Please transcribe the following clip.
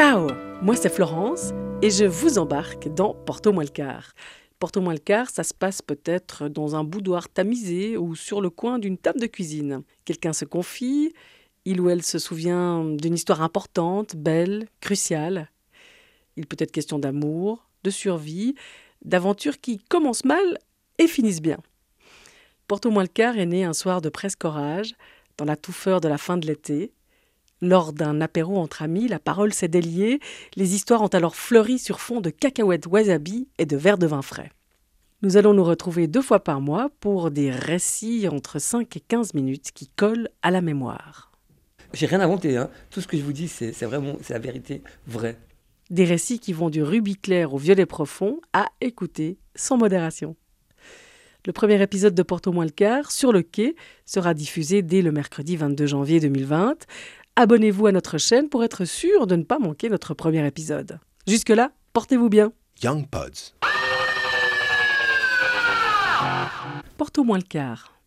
Ciao Moi c'est Florence et je vous embarque dans Porto quart. Porto quart, ça se passe peut-être dans un boudoir tamisé ou sur le coin d'une table de cuisine. Quelqu'un se confie, il ou elle se souvient d'une histoire importante, belle, cruciale. Il peut être question d'amour, de survie, d'aventures qui commencent mal et finissent bien. Porto quart est né un soir de presque orage, dans la touffeur de la fin de l'été. Lors d'un apéro entre amis, la parole s'est déliée, les histoires ont alors fleuri sur fond de cacahuètes wasabi et de verres de vin frais. Nous allons nous retrouver deux fois par mois pour des récits entre 5 et 15 minutes qui collent à la mémoire. J'ai rien inventé, hein. tout ce que je vous dis, c'est vraiment c'est la vérité vraie. Des récits qui vont du rubis clair au violet profond à écouter sans modération. Le premier épisode de Porto moins le quart, sur le quai, sera diffusé dès le mercredi 22 janvier 2020. Abonnez-vous à notre chaîne pour être sûr de ne pas manquer notre premier épisode. Jusque-là, portez-vous bien. Young Pods. Porto moins le quart.